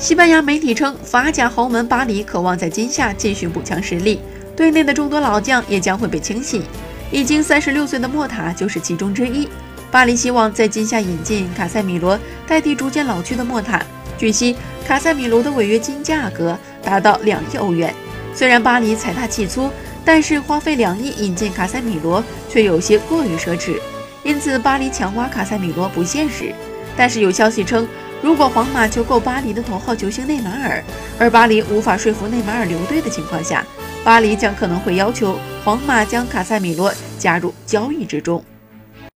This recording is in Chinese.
西班牙媒体称，法甲豪门巴黎渴望在今夏继续补强实力，队内的众多老将也将会被清洗。已经三十六岁的莫塔就是其中之一。巴黎希望在今夏引进卡塞米罗，代替逐渐老去的莫塔。据悉，卡塞米罗的违约金价格达到两亿欧元。虽然巴黎财大气粗，但是花费两亿引进卡塞米罗却有些过于奢侈，因此巴黎强挖卡塞米罗不现实。但是有消息称。如果皇马求购巴黎的头号球星内马尔，而巴黎无法说服内马尔留队的情况下，巴黎将可能会要求皇马将卡塞米罗加入交易之中。